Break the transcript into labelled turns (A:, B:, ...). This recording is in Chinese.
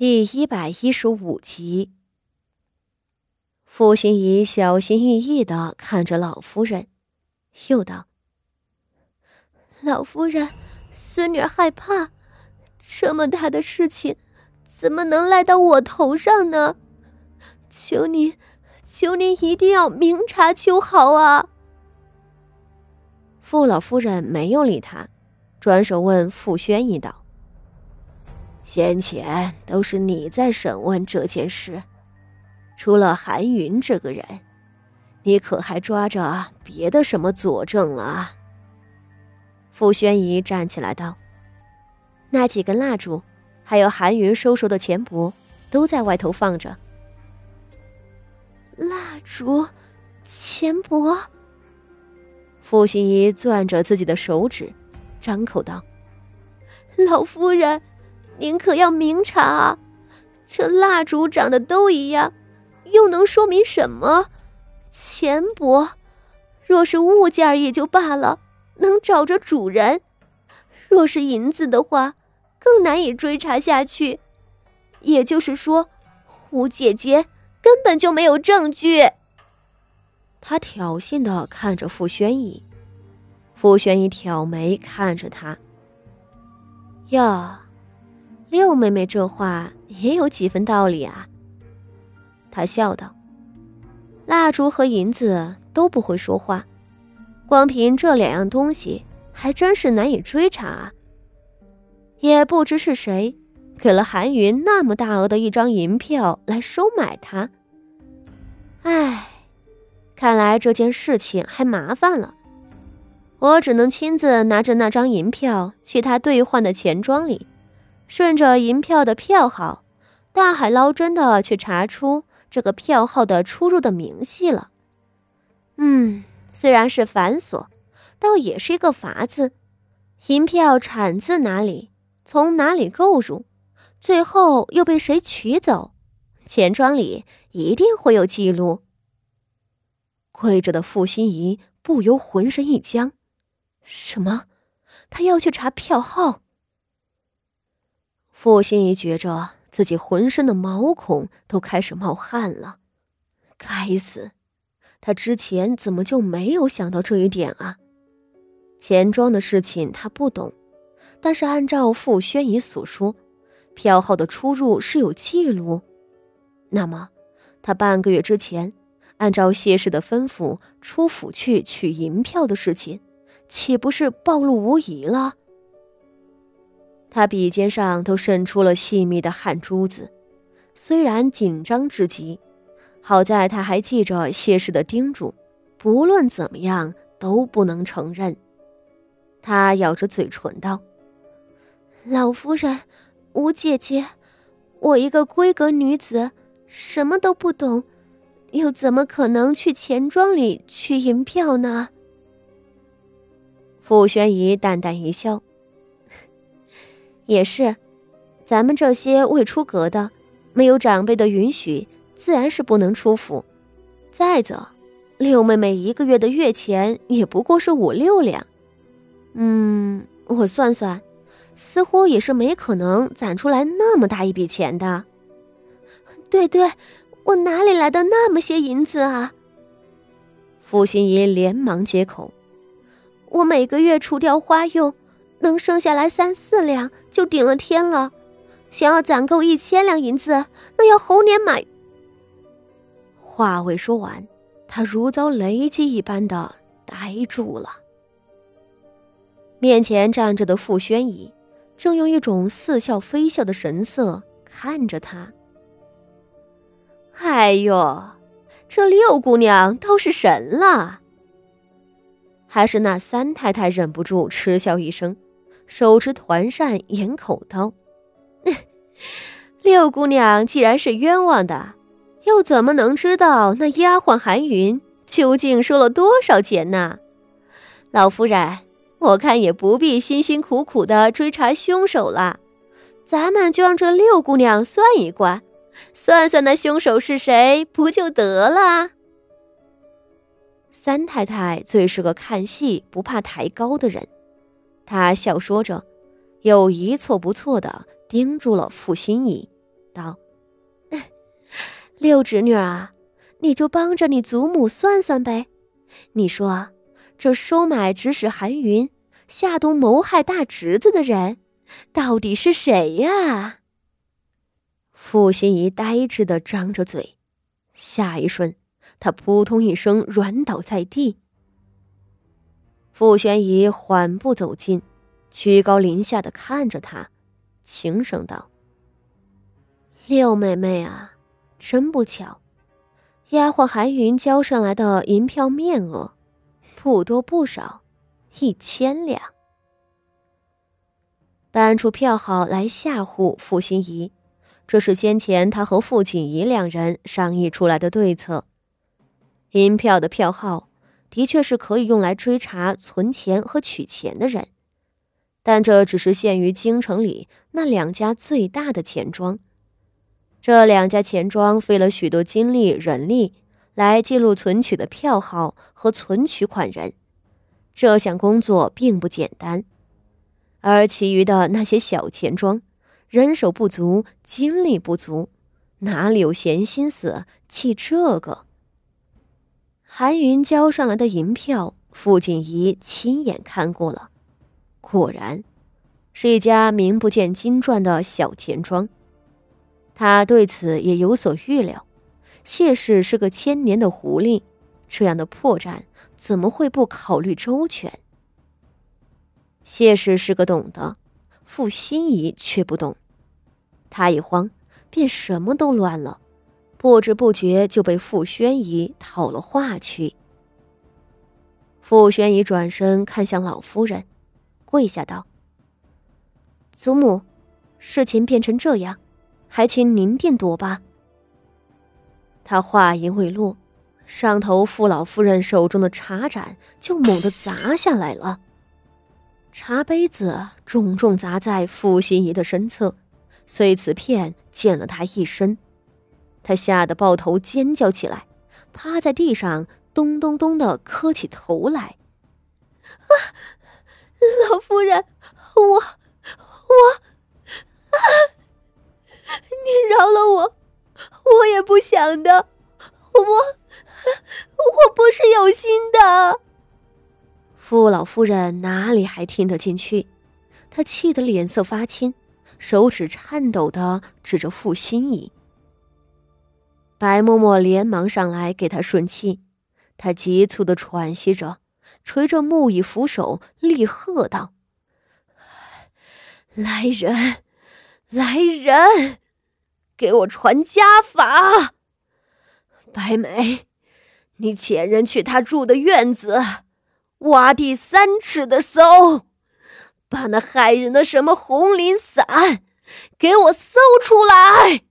A: 第一百一十五集，傅心怡小心翼翼的看着老夫人，又道：“
B: 老夫人，孙女害怕，这么大的事情，怎么能赖到我头上呢？求您，求您一定要明察秋毫啊！”
A: 傅老夫人没有理他，转手问傅宣仪道。先前都是你在审问这件事，除了韩云这个人，你可还抓着别的什么佐证啊？傅宣仪站起来道：“那几根蜡烛，还有韩云收受的钱帛，都在外头放着。”
B: 蜡烛，钱帛。
A: 傅心怡攥着自己的手指，张口道：“
B: 老夫人。”您可要明察啊！这蜡烛长得都一样，又能说明什么？钱帛，若是物件也就罢了，能找着主人；若是银子的话，更难以追查下去。也就是说，吴姐姐根本就没有证据。
A: 他挑衅的看着傅宣仪，傅宣仪挑眉看着他，呀。六妹妹这话也有几分道理啊。他笑道：“蜡烛和银子都不会说话，光凭这两样东西，还真是难以追查啊。也不知是谁给了韩云那么大额的一张银票来收买他。唉，看来这件事情还麻烦了。我只能亲自拿着那张银票去他兑换的钱庄里。”顺着银票的票号，大海捞针的去查出这个票号的出入的明细了。嗯，虽然是繁琐，倒也是一个法子。银票产自哪里，从哪里购入，最后又被谁取走，钱庄里一定会有记录。跪着的傅心怡不由浑身一僵，什么？他要去查票号？傅心怡觉着自己浑身的毛孔都开始冒汗了，该死，他之前怎么就没有想到这一点啊？钱庄的事情他不懂，但是按照傅宣仪所说，票号的出入是有记录，那么他半个月之前按照谢氏的吩咐出府去取银票的事情，岂不是暴露无遗了？他鼻尖上都渗出了细密的汗珠子，虽然紧张至极，好在他还记着谢氏的叮嘱，不论怎么样都不能承认。他咬着嘴唇道：“
B: 老夫人，吴姐姐，我一个闺阁女子，什么都不懂，又怎么可能去钱庄里取银票呢？”
A: 傅宣仪淡淡一笑。也是，咱们这些未出阁的，没有长辈的允许，自然是不能出府。再者，六妹妹一个月的月钱也不过是五六两，嗯，我算算，似乎也是没可能攒出来那么大一笔钱的。
B: 对对，我哪里来的那么些银子啊？
A: 傅心怡连忙接口：“
B: 我每个月除掉花用。”能剩下来三四两就顶了天了，想要攒够一千两银子，那要猴年马。
A: 话未说完，他如遭雷击一般的呆住了。面前站着的傅宣仪，正用一种似笑非笑的神色看着他。哎呦，这六姑娘倒是神了。还是那三太太忍不住嗤笑一声。手持团扇，掩口道：“六姑娘既然是冤枉的，又怎么能知道那丫鬟韩云究竟收了多少钱呢？老夫人，我看也不必辛辛苦苦的追查凶手了，咱们就让这六姑娘算一卦，算算那凶手是谁，不就得了？”三太太最是个看戏不怕抬高的人。他笑说着，又一错不错的盯住了傅心怡，道：“
B: 六侄女啊，你就帮着你祖母算算呗。你说，这收买指使韩云下毒谋害大侄子的人，到底是谁呀？”
A: 傅心怡呆滞的张着嘴，下一瞬，她扑通一声软倒在地。傅玄仪缓步走近，居高临下的看着他，轻声道：“
B: 六妹妹啊，真不巧，丫鬟韩云交上来的银票面额，不多不少，一千两。
A: 搬出票号来吓唬傅心怡。”这是先前他和傅锦仪两人商议出来的对策。银票的票号的确是可以用来追查存钱和取钱的人，但这只是限于京城里那两家最大的钱庄。这两家钱庄费了许多精力人力来记录存取的票号和存取款人，这项工作并不简单。而其余的那些小钱庄。人手不足，精力不足，哪里有闲心思记这个？韩云交上来的银票，傅锦仪亲眼看过了，果然，是一家名不见经传的小钱庄。他对此也有所预料。谢氏是个千年的狐狸，这样的破绽怎么会不考虑周全？谢氏是个懂的。傅心怡却不懂，他一慌，便什么都乱了，不知不觉就被傅宣仪讨了话去。傅宣仪转身看向老夫人，跪下道：“
B: 祖母，事情变成这样，还请您定夺吧。”
A: 他话音未落，上头傅老夫人手中的茶盏就猛地砸下来了。茶杯子重重砸在傅心怡的身侧，碎瓷片溅了她一身，他吓得抱头尖叫起来，趴在地上咚咚咚的磕起头来。
B: 啊，老夫人，我我啊，你饶了我，我也不想的，我我不是有心的。
A: 傅老夫人哪里还听得进去？她气得脸色发青，手指颤抖的指着傅心怡。白嬷嬷连忙上来给他顺气，她急促的喘息着，捶着木椅扶手，厉喝道：“
B: 来人，来人，给我传家法！白梅，你遣人去他住的院子。”挖地三尺的搜，把那害人的什么红绫伞给我搜出来。